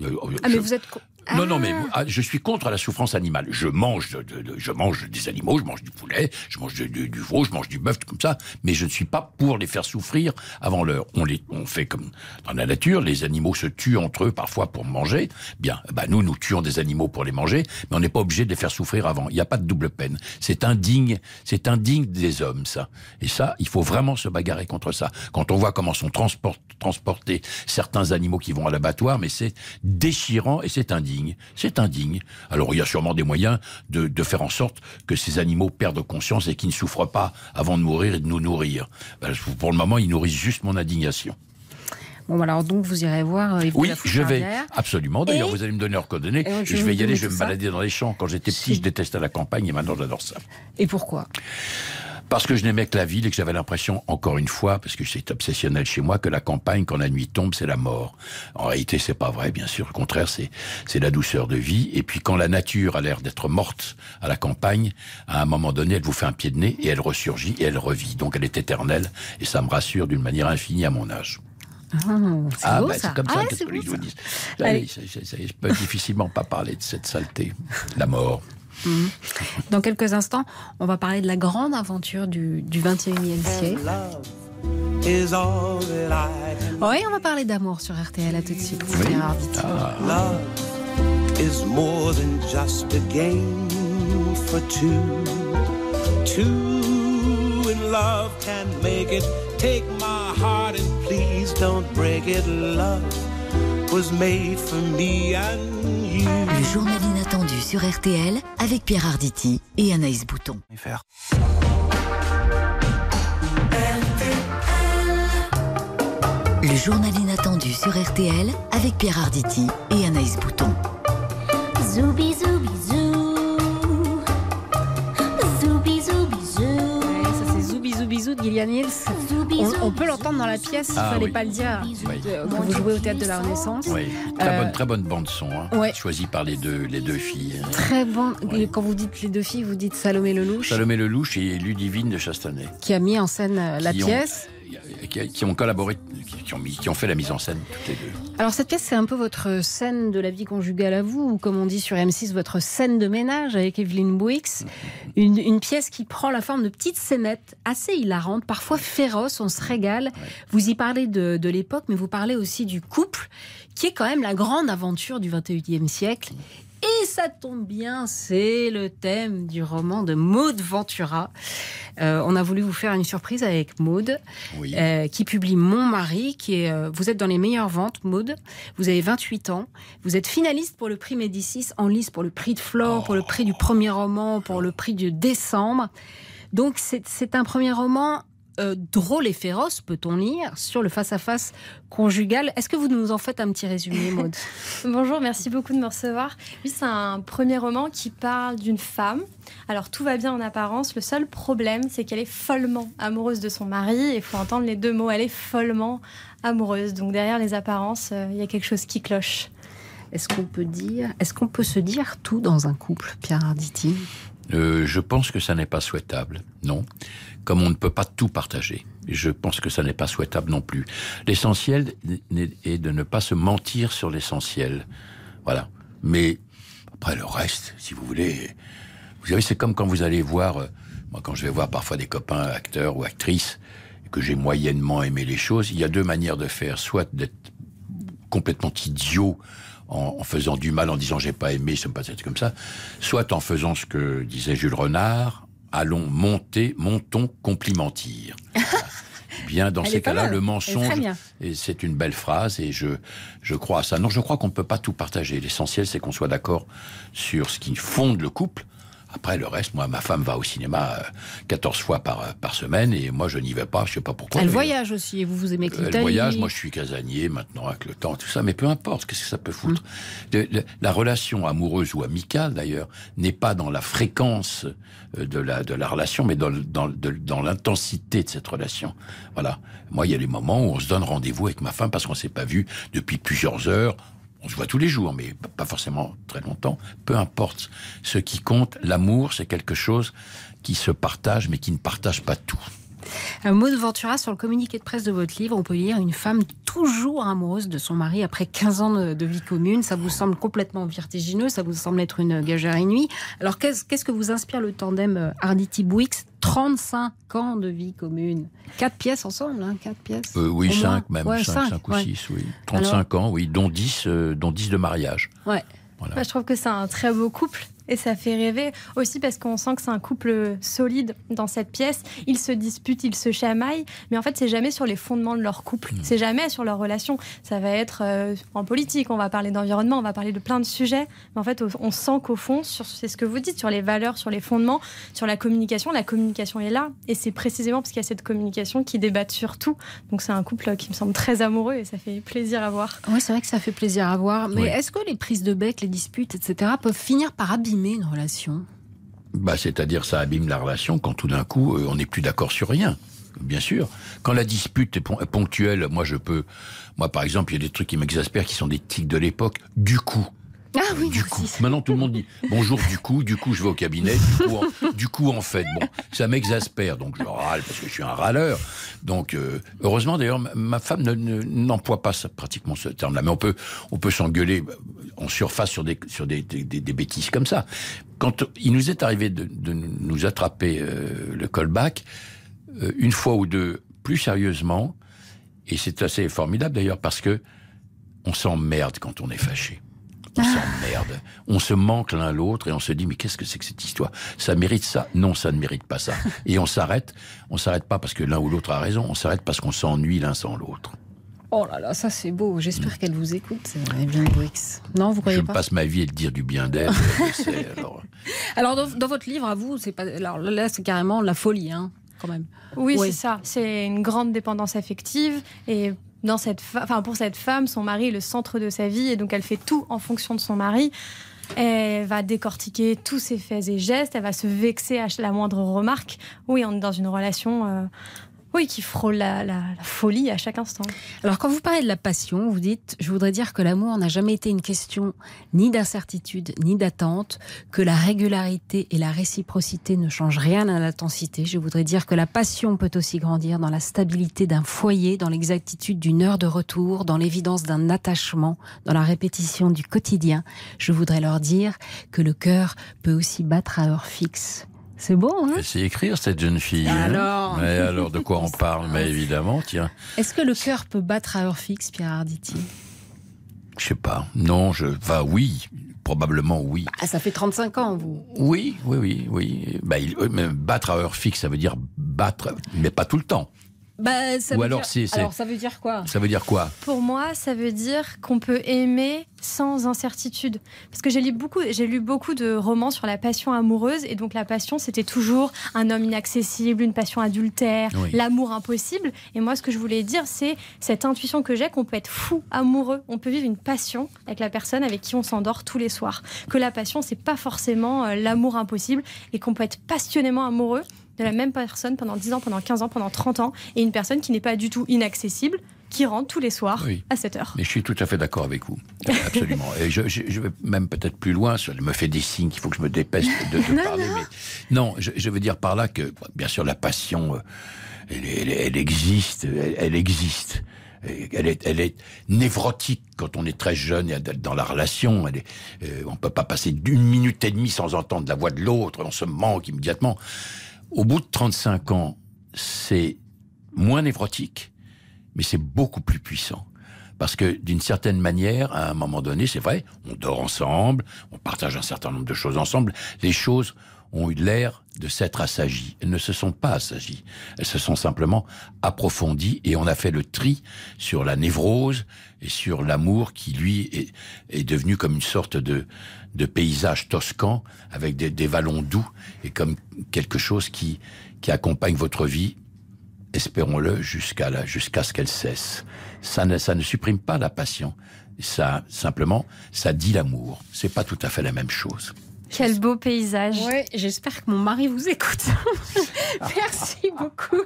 Euh, Ah, mais vous êtes. Co- non, non, Ah. mais ah, je suis contre la souffrance animale. Je mange, de, de- de- je mange des animaux, je mange du poulet, je mange du veau, je mange du bœuf, comme ça. Mais je ne suis pas pour les faire souffrir avant l'heure. On les, on fait comme dans la nature. Les animaux se tuent entre eux parfois pour manger. Bien, bah nous, nous tuons des animaux pour les manger, mais on n'est pas obligé de les faire souffrir avant. Il n'y a pas de double peine. C'est indigne, c'est indigne des hommes, ça. Et ça, il faut vraiment se bagarrer contre ça. Quand on voit comment sont transport- transportés certains animaux qui vont à l'abattoir, mais c'est déchirant et c'est indigne. C'est indigne. Alors il y a sûrement des moyens de, de faire en sorte que ces animaux perdent conscience et qu'ils ne souffrent pas avant de mourir et de nous nourrir. Ben, Pour le moment, ils nourrissent juste mon indignation. Bon, alors donc vous irez voir. euh, de Oui, la je vais. Absolument. D'ailleurs, Et- vous allez me donner leurs coordonnées. Je je vais y aller, je vais me balader dans les champs. Quand j'étais petit, je détestais la campagne et maintenant j'adore ça. Et pourquoi? Parce que je n'aimais que la ville et que j'avais l'impression, encore une fois, parce que c'est obsessionnel chez moi, que la campagne, quand la nuit tombe, c'est la mort. En réalité, c'est pas vrai, bien sûr. Au contraire, c'est, c'est la douceur de vie. Et puis, quand la nature a l'air d'être morte à la campagne, à un moment donné, elle vous fait un pied de nez et elle ressurgit et elle revit. Donc, elle est éternelle. Et ça me rassure d'une manière infinie à mon âge. Ah, c'est ah, bah, comme Ah, ça ouais, que les gens disent. Allez. Je peux difficilement pas parler de cette saleté, la mort. Mhm. Dans quelques instants, on va parler de la grande aventure du, du 21e siècle. Oui, on va parler d'amour sur RTL. À tout de suite. Ditti. Ah. Love is more than just a game for two. Two in love can make it. Take my heart and please don't break it. Love was made for me and you. Le journal inattendu sur RTL avec Pierre Arditi et Anaïs Bouton. Le journal inattendu sur RTL avec Pierre Arditi et Anaïs Bouton. C'est Zou Bisou Bisou de Gillian Hills. On, on peut l'entendre dans la pièce, il Ah fallait oui. pas le dire, Oui. euh, que vous jouez au théâtre de la Renaissance. Oui, très Euh, bonne, très bonne bande son, hein, ouais. choisie par les deux, les deux filles. Très bon. Quand vous dites les deux filles, vous dites Salomé Lelouch, Salomé Lelouch et Ludivine de Chastanay. qui a mis en scène euh, la Qui ont- pièce. Qui, qui ont collaboré, qui, ont mis- qui ont fait la mise en scène toutes les deux. Alors cette pièce, c'est un peu votre scène de la vie conjugale à vous, ou comme on dit sur M6, votre scène de ménage avec Evelyne Bouix. Une, une pièce qui prend la forme de petites scénettes assez hilarantes, parfois féroces, on se régale. Vous y parlez de, de l'époque, mais vous parlez aussi du couple, qui est quand même la grande aventure du 21e siècle. Et ça tombe bien, c'est le thème du roman de Maud Ventura. Euh, on a voulu vous faire une surprise avec Maud, euh, qui publie Mon mari, qui est. euh, vous êtes dans les meilleures ventes, Maud. Vous avez 28 ans. Vous êtes finaliste pour le prix Médicis, en lice pour le prix de Flore, pour le prix du premier roman, pour le prix de décembre. Donc c'est c'est un premier roman euh, drôle et féroce, peut-on lire, sur le face-à-face conjugal. Est-ce que vous nous en faites un petit résumé, Maud Bonjour, merci beaucoup de me recevoir. Oui, c'est un premier roman qui parle d'une femme. Alors tout va bien en apparence. Le seul problème, c'est qu'elle est follement amoureuse de son mari. Il faut entendre les deux mots. Elle est follement amoureuse. Donc derrière les apparences, euh, il y a quelque chose qui cloche. Est-ce qu'on peut dire, est-ce qu'on peut se dire tout dans un couple, Pierre Arditi Euh, je pense que ça n'est pas souhaitable, non. Comme on ne peut pas tout partager, je pense que ça n'est pas souhaitable non plus. L'essentiel est de ne pas se mentir sur l'essentiel. Voilà. Mais après le reste, si vous voulez, vous savez, c'est comme quand vous allez voir, euh, moi quand je vais voir parfois des copains acteurs ou actrices, et que j'ai moyennement aimé les choses, il y a deux manières de faire, soit d'être complètement idiot en, en faisant du mal, en disant j'ai pas aimé, ça me passe comme ça, soit en faisant ce que disait Jules Renard, allons monter, montons, complimentir. Bien, dans Elle ces cas-là, le mensonge, et c'est une belle phrase, et je, je crois à ça. Non, je crois qu'on ne peut pas tout partager. L'essentiel, c'est qu'on soit d'accord sur ce qui fonde le couple. Après, le reste, moi, ma femme va au cinéma euh, 14 fois par, euh, par semaine et moi, je n'y vais pas, je sais pas pourquoi. Elle voyage aussi, et vous vous aimez que elle l'Italie. voyage, moi je suis casanier maintenant avec le temps, tout ça, mais peu importe, qu'est-ce que ça peut foutre de- La relation amoureuse ou amicale d'ailleurs n'est pas dans la fréquence euh, de la, de la relation, mais dans, dans, de- dans l'intensité de cette relation. Voilà. Moi, il y a des moments où on se donne rendez-vous avec ma femme parce qu'on s'est pas vu depuis plusieurs heures. On se voit tous les jours, mais pas forcément très longtemps. Peu importe. Ce qui compte, l'amour, c'est quelque chose qui se partage, mais qui ne partage pas tout. Un mot de Ventura sur le communiqué de presse de votre livre. On peut lire une femme toujours amoureuse de son mari après 15 ans de, de vie commune. Ça vous semble complètement vertigineux, ça vous semble être une gageure inouïe. Alors qu'est-ce qu'est-ce que vous inspire le tandem euh, Arditi-Bouix 35 ans de vie commune. Quatre pièces ensemble, hein, quatre pièces. Euh, oui. 5 même, Ouais, 5, cinq, ou ouais. 6, oui. 35 ans, oui, dont 10, euh, dont 10 de mariage. Ouais. Moi, je trouve que c'est un très beau couple et ça fait rêver aussi parce qu'on sent que c'est un couple solide dans cette pièce. Ils se disputent, ils se chamaillent, mais en fait, c'est jamais sur les fondements de leur couple. C'est jamais sur leur relation. Ça va être euh, en politique, on va parler d'environnement, on va parler de plein de sujets. Mais en fait, on sent qu'au fond, c'est ce que vous dites, sur les valeurs, sur les fondements, sur la communication, la communication est là. Et c'est précisément parce qu'il y a cette communication qui débattent sur tout. Donc c'est un couple qui me semble très amoureux et ça fait plaisir à voir. Oui, c'est vrai que ça fait plaisir à voir. Mais est-ce que les prises de bec, les disputes, etc., peuvent finir par abîmer une relation Bah, c'est-à-dire, ça abîme la relation quand tout d'un coup, euh, on n'est plus d'accord sur rien. Bien sûr. Quand la dispute est pon- est ponctuelle, moi, je peux. Moi, par exemple, il y a des trucs qui m'exaspèrent qui sont des tics de l'époque. Du coup. Ah oui, du coup. Maintenant, tout le monde dit bonjour du coup, du coup, je vais au cabinet, du coup, en, du coup, en fait. Bon, ça m'exaspère, donc je râle parce que je suis un râleur. Donc, euh, heureusement, d'ailleurs, ma, femme ne- ne- n'emploie pas ça, pratiquement ce terme-là. Mais on peut, on peut s'engueuler en surface sur des, sur des, des, des- des bêtises comme ça. Quand il nous est arrivé de, de nous attraper euh, le callback, euh, une fois ou deux, plus sérieusement, et c'est assez formidable d'ailleurs parce que on s'emmerde quand on est fâché. On s'emmerde. On se manque l'un l'autre et on se dit mais qu'est-ce que c'est que cette histoire? Ça mérite ça? Non, ça ne mérite pas ça. Et on s'arrête. On s'arrête pas parce que l'un ou l'autre a raison. On s'arrête parce qu'on s'ennuie l'un sans l'autre. Oh là là, ça c'est beau. J'espère qu'elle vous écoute, euh, Evelyne Bouix. Non, vous croyez Je pas? passe ma vie à te dire du bien d'elle. je sais, alors. Alors dans, dans votre livre, à vous, c'est pas. Alors là, c'est carrément la folie, hein, quand même. Oui, Oui. c'est ça. C'est une grande dépendance affective et dans cette enfin, pour cette femme, son mari est le centre de sa vie et donc elle fait tout en fonction de son mari. Elle va décortiquer tous ses faits et gestes, elle va se vexer à la moindre remarque. Oui, on est dans une relation euh, oui, qui frôle la, folie à chaque instant. Alors quand vous parlez de la passion, vous dites, je voudrais dire que l'amour n'a jamais été une question ni d'incertitude ni d'attente, que la régularité et la réciprocité ne changent rien à l'intensité. Je voudrais dire que la passion peut aussi grandir dans la stabilité d'un foyer, dans l'exactitude d'une heure de retour, dans l'évidence d'un attachement, dans la répétition du quotidien. Je voudrais leur dire que le cœur peut aussi battre à heure fixe. C'est beau, hein Elle sait écrire cette jeune fille. hein. Alors Mais alors de quoi on parle Mais évidemment, tiens. Est-ce que le cœur peut battre à heure fixe, Pierre Arditi Je sais pas. Non, je. Enfin, oui. Probablement oui. Ah, ça fait 35 ans, vous. Oui, oui, oui, oui. Bah, il- euh, mais battre à heure fixe, ça veut dire battre, mais pas tout le temps. Bah, ça Ou veut alors dire- c'est- Alors, ça veut dire quoi? Ça veut dire quoi? Pour moi, ça veut dire qu'on peut aimer sans incertitude. Parce que j'ai lu beaucoup, j'ai lu beaucoup de romans sur la passion amoureuse, et donc la passion, c'était toujours un homme inaccessible, une passion adultère, Oui. l'amour impossible. Et moi, ce que je voulais dire, c'est cette intuition que j'ai qu'on peut être fou amoureux, on peut vivre une passion avec la personne avec qui on s'endort tous les soirs. Que la passion, c'est pas forcément euh, l'amour impossible, et qu'on peut être passionnément amoureux de la même personne pendant 10 ans, pendant 15 ans, pendant 30 ans, et une personne qui n'est pas du tout inaccessible, qui rentre tous les soirs Oui. à 7 heures. Mais je suis tout à fait d'accord avec vous. Absolument. Et je, je- je vais même peut-être plus loin. Elle me fait des signes qu'il faut que je me dépêche de, de Non, parler. non. Mais non, je, je veux dire par là que, bien sûr, la passion, euh, elle, elle- elle existe. Elle, elle existe. Elle est, elle est névrotique quand on est très jeune et dans la relation. Elle est, euh, on peut pas passer d'une minute et demie sans entendre la voix de l'autre. On se manque immédiatement. Au bout de 35 ans, c'est moins névrotique, mais c'est beaucoup plus puissant. Parce que d'une certaine manière, à un moment donné, c'est vrai, on dort ensemble, on partage un certain nombre de choses ensemble, les choses ont eu l'air de s'être assagies. Elles ne se sont pas assagies. Elles se sont simplement approfondies et on a fait le tri sur la névrose et sur l'amour qui, lui, est, devenu comme une sorte de, paysage toscan avec des, des vallons doux et comme quelque chose qui, qui accompagne votre vie espérons-le, jusqu'à jusqu'à ce qu'elle cesse. Ça ne, ça ne supprime pas la passion. Ça, simplement, ça dit l'amour. C'est pas tout à fait la même chose. Quel beau paysage. Ouais, j'espère que mon mari vous écoute. Merci beaucoup,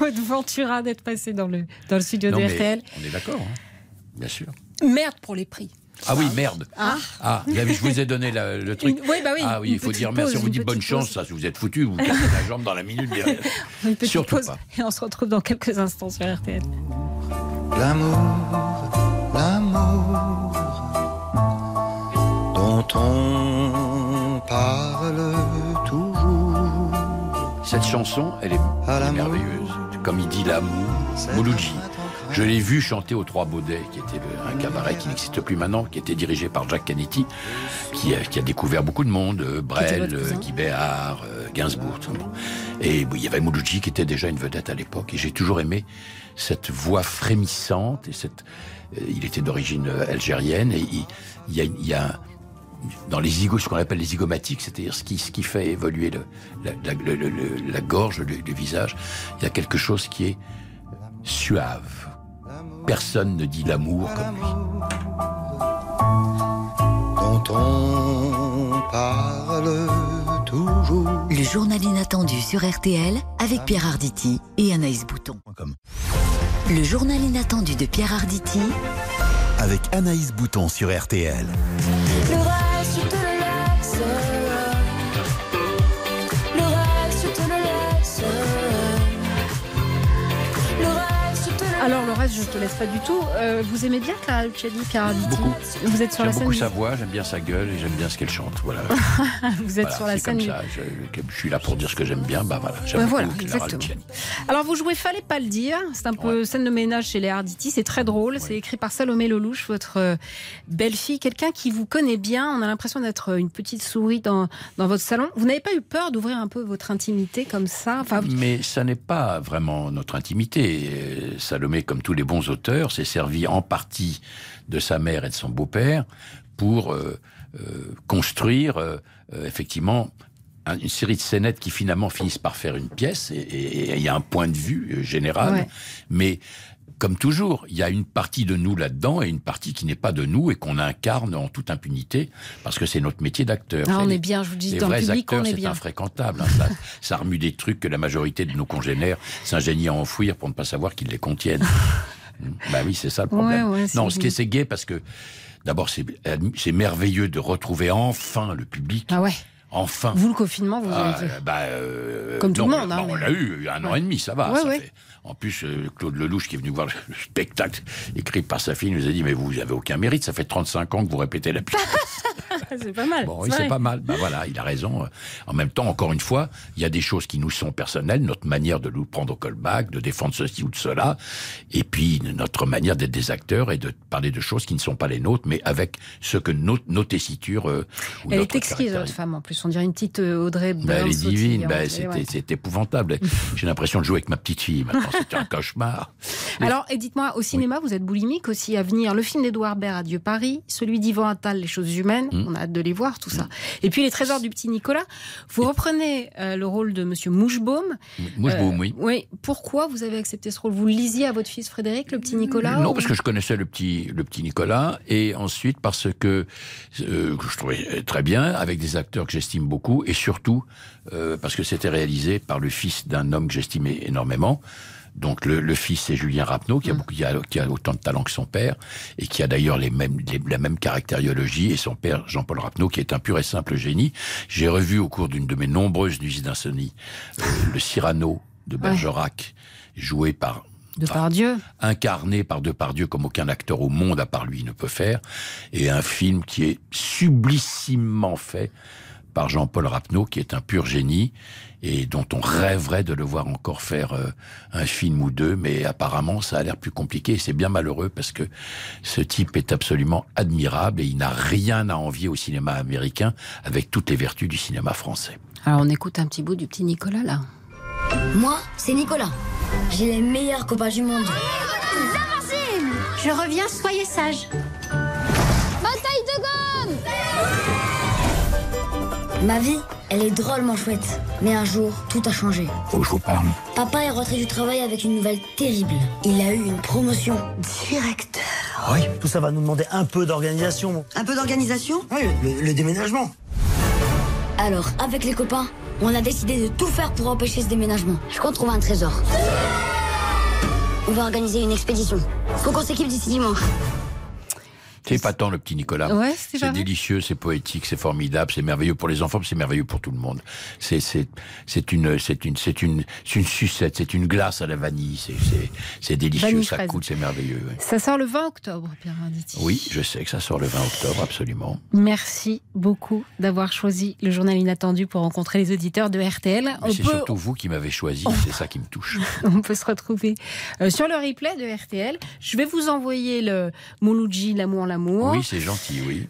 Maud Ventura, d'être passé dans le, dans le studio Non, de RTL. On est d'accord, hein bien sûr. Merde pour les prix. Ah oui, merde. Ah. Ah, avez- je vous ai donné la- le truc. Une- oui, bah oui, ah oui, il faut dire merci. On vous dit bonne chance, ça, vous êtes foutu, vous cassez la jambe dans la minute. derrière. Une petite Surtout pause pas. et on se retrouve dans quelques instants sur RTL. L'amour, l'amour dont on parle toujours. Cette chanson, elle est, elle est merveilleuse. Comme il dit l'amour, Mouloudji. Je l'ai vu chanter aux Trois Baudets, qui était le- un cabaret qui n'existe plus maintenant, qui était dirigé par Jacques Canetti, qui a, qui a découvert beaucoup de monde, euh, Brel, euh, Guy Béard, euh, Gainsbourg. tout le monde. Et il y avait Mouloudji qui était déjà une vedette à l'époque. Et j'ai toujours aimé cette voix frémissante. Et cette, il était d'origine algérienne. Et il, il y a, il y a dans les zygos, ce qu'on appelle les zygomatiques, c'est-à-dire ce qui, ce qui fait évoluer le, la, la- le- le- le- la gorge, le, le visage, il y a quelque chose qui est suave. Personne ne dit l'amour comme lui. dont on parle toujours. Le journal inattendu sur RTL avec Pierre Arditi et Anaïs Bouton. Le journal inattendu de Pierre Arditi Avec Anaïs Bouton sur RTL. Reste, je te laisse pas du tout. Euh, vous aimez bien Clara Luciani, Arditi Beaucoup. Vous êtes sur la J'aime scène beaucoup du- sa voix, j'aime bien sa gueule et j'aime bien ce qu'elle chante. Voilà. Vous êtes Voilà, sur la comme scène. ça. Je, je suis là pour dire ce que j'aime bien. Bah voilà. J'aime beaucoup voilà, Clara exactement. Alors vous jouez Fallait pas le dire, c'est un peu scène de ménage chez les Arditi, c'est très drôle, c'est écrit par Salomé Lelouch, votre euh, belle-fille, quelqu'un qui vous connaît bien, on a l'impression d'être une petite souris dans, dans votre salon. Vous n'avez pas eu peur d'ouvrir un peu votre intimité comme ça enfin, Mais ça n'est pas vraiment notre intimité. Euh, Salomé, comme tous les bons auteurs, s'est servi en partie de sa mère et de son beau-père pour euh, euh, construire euh, effectivement un- une série de scénettes qui finalement finissent par faire une pièce et- il y a un point de vue général. Ouais. Mais comme toujours, il y a une partie de nous là-dedans et une partie qui n'est pas de nous et qu'on incarne en toute impunité parce que c'est notre métier d'acteur. Ah, on est bien, je vous dis, les dans le vrais public, acteurs, on est c'est bien. infréquentable. hein. Ça, ça remue des trucs que la majorité de nos congénères s'ingénient à enfouir pour ne pas savoir qu'ils les contiennent. Hmm. bah oui, c'est ça le problème. Ouais, ouais, c'est non, ce qui est c'est gai parce que d'abord c'est c'est merveilleux de retrouver enfin le public. Ah ouais. Enfin. Vous le confinement, vous Ah, avez- bah, euh, Comme tout le monde, bah, hein, on mais- l'a eu un an et demi, ça va. Ouais, ça ouais. fait- En plus, euh, Claude Lelouch, qui est venu voir le spectacle écrit par sa fille, nous a dit Mais vous avez aucun mérite, ça fait 35 ans que vous répétez la pièce. C'est pas mal. Bon, oui, c'est pas mal. Ben voilà, il a raison. En même temps, encore une fois, il y a des choses qui nous sont personnelles, notre manière de nous prendre au callback, de défendre ceci ou de cela, et puis notre manière d'être des acteurs et de parler de choses qui ne sont pas les nôtres, mais avec ce que nos, nos tessitures. euh, ou Elle notre est exquise, votre femme, en plus. On dirait une petite euh, Audrey ben, elle est divine, ben, ouais. c'est épouvantable. J'ai l'impression de jouer avec ma petite fille maintenant, c'était un cauchemar. Alors, et dites-moi, au cinéma, vous êtes boulimique aussi à venir. Le film d'Edouard Baird, Adieu Paris, celui d'Yvan Attal, Les choses humaines, Mm. on a hâte de les voir, tout ça. Et puis Les trésors du petit Nicolas. Vous reprenez euh, le rôle de Monsieur Mouchbaum. Mouchbaum, oui. Oui. Pourquoi vous avez accepté ce rôle? Vous le lisiez à votre fils Frédéric, le petit Nicolas Non, ou- parce que je connaissais le petit, le petit Nicolas, et ensuite parce que, euh, que je trouvais très bien, avec des acteurs que j'estime beaucoup, et surtout euh, parce que c'était réalisé par le fils d'un homme que j'estimais énormément. Donc le, le fils c'est Julien Rapneau qui a, beaucoup, qui, a, qui a autant de talent que son père et qui a d'ailleurs les mêmes les- la même caractériologie et son père Jean-Paul Rapneau qui est un pur et simple génie. J'ai revu au cours d'une de mes nombreuses nuits d'insomnie euh, le Cyrano de Bergerac joué par Depardieu. incarné par Depardieu comme aucun acteur au monde à part lui ne peut faire, et un film qui est sublissimement fait par Jean-Paul Rapneau, qui est un pur génie et dont on rêverait de le voir encore faire euh, un film ou deux, mais apparemment ça a l'air plus compliqué et c'est bien malheureux parce que ce type est absolument admirable et il n'a rien à envier au cinéma américain avec toutes les vertus du cinéma français. Alors on écoute un petit bout du petit Nicolas là. Moi, c'est Nicolas. J'ai les meilleurs copains du monde. Je reviens, soyez sage. Bataille de gomme Ma vie, elle est drôlement chouette. Mais un jour, tout a changé. Faut que je vous parle. Papa est rentré du travail avec une nouvelle terrible. Il a eu une promotion. Directeur. Oui, tout ça va nous demander un peu d'organisation. Un peu d'organisation? Oui, le, le déménagement. Alors, avec les copains, on a décidé de tout faire pour empêcher ce déménagement. Je compte trouver un trésor. On va organiser une expédition. Faut qu'on s'équipe d'ici dimanche. C'est pas tant le petit Nicolas. Ouais, c'est délicieux, c'est poétique, c'est formidable, c'est merveilleux pour les enfants, c'est merveilleux pour tout le monde. C'est une c'est une c'est une c'est une sucette, c'est une glace à la vanille, c'est délicieux, Vanille ça fraise. coûte, c'est merveilleux. ouais. Ça sort le 20 octobre, Pierre Arditi. Oui, je sais que ça sort le 20 octobre, absolument. Merci beaucoup d'avoir choisi le journal inattendu pour rencontrer les auditeurs de RTL. C'est peut, surtout vous qui m'avez choisi, c'est ça qui me touche. on peut se retrouver euh, sur le replay de RTL. Je vais vous envoyer le Mouloudji, l'amour, l'amour. Oui, c'est gentil, oui.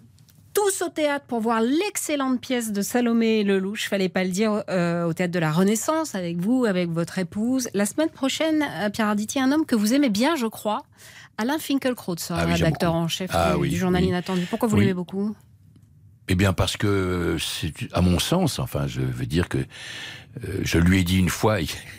tous au théâtre pour voir l'excellente pièce de Salomé Lelouch, fallait pas le dire, euh, au théâtre de la Renaissance, avec vous, avec votre épouse. La semaine prochaine, euh, Pierre Arditi, un homme que vous aimez bien, je crois, Alain Finkielkraut, Ah oui, rédacteur en chef Ah du, oui, journal oui. Inattendu. Pourquoi vous l'aimez beaucoup? Eh bien parce que à mon sens, enfin je veux dire que je lui ai dit une fois,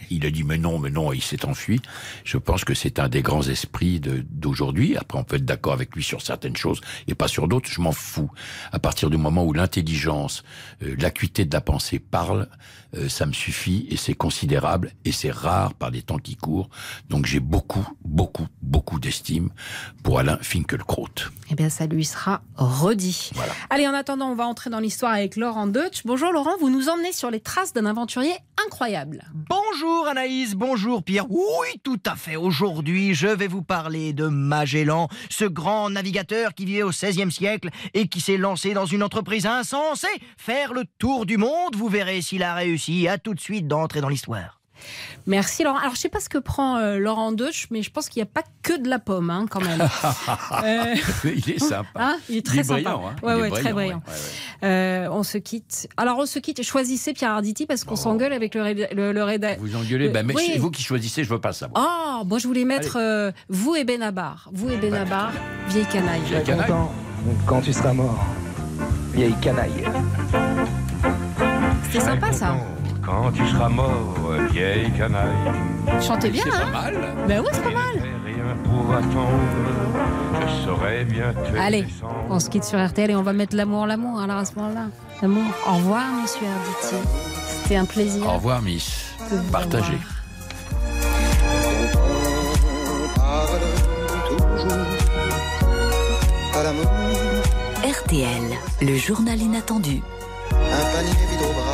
il, a dit mais non, mais non, et il s'est enfui. Je pense que c'est un des grands esprits d'aujourd'hui. Après on peut être d'accord avec lui sur certaines choses et pas sur d'autres, je m'en fous. À partir du moment où l'intelligence, euh, l'acuité de la pensée parle, euh, ça me suffit et c'est considérable et c'est rare par les temps qui courent. Donc j'ai beaucoup, beaucoup, beaucoup d'estime pour Alain Finkielkraut. Eh bien, ça lui sera redit. Allez, en attendant, on va entrer dans l'histoire avec Laurent Deutsch. Bonjour Laurent, vous nous emmenez sur les traces d'un aventurier incroyable. Bonjour Anaïs, bonjour Pierre. Oui, tout à fait. Aujourd'hui, je vais vous parler de Magellan, ce grand navigateur qui vivait au XVIe siècle et qui s'est lancé dans une entreprise insensée, faire le tour du monde. Vous verrez s'il a réussi. À tout de suite d'entrer dans l'histoire. Merci Laurent. Alors, je sais pas ce que prend euh, Laurent Deutsch, mais je pense qu'il n'y a pas que de la pomme, hein, quand même. Euh, il est sympa. Hein, il est très sympa. brillant, hein. Ouais, Il est ouais, très brillant, brillant. Euh, on se quitte. Alors, on se quitte. Choisissez Pierre Arditi parce qu'on s'engueule avec le, réda- le, le réda- Vous engueulez le- ben, Mais oui. c'est vous qui choisissez, je veux pas savoir. Oh, moi je voulais mettre euh, vous et Benabar. Vous et Benabar, vieille canaille. Vieille canaille. Content quand tu seras mort, vieille canaille. C'était sympa ça. Quand tu seras mort, vieille canaille. Chantez bien, C'est hein pas mal. Ben ouais, c'est pas mal. Rien pour attendre, je saurais bien te Allez, descendre. on se quitte sur RTL et on va mettre l'amour, l'amour. Alors à ce moment-là, l'amour. Au revoir, monsieur Arditi. C'était un plaisir. Au revoir, Miss. Partagez. RTL, le journal inattendu. Un panier vide au bras,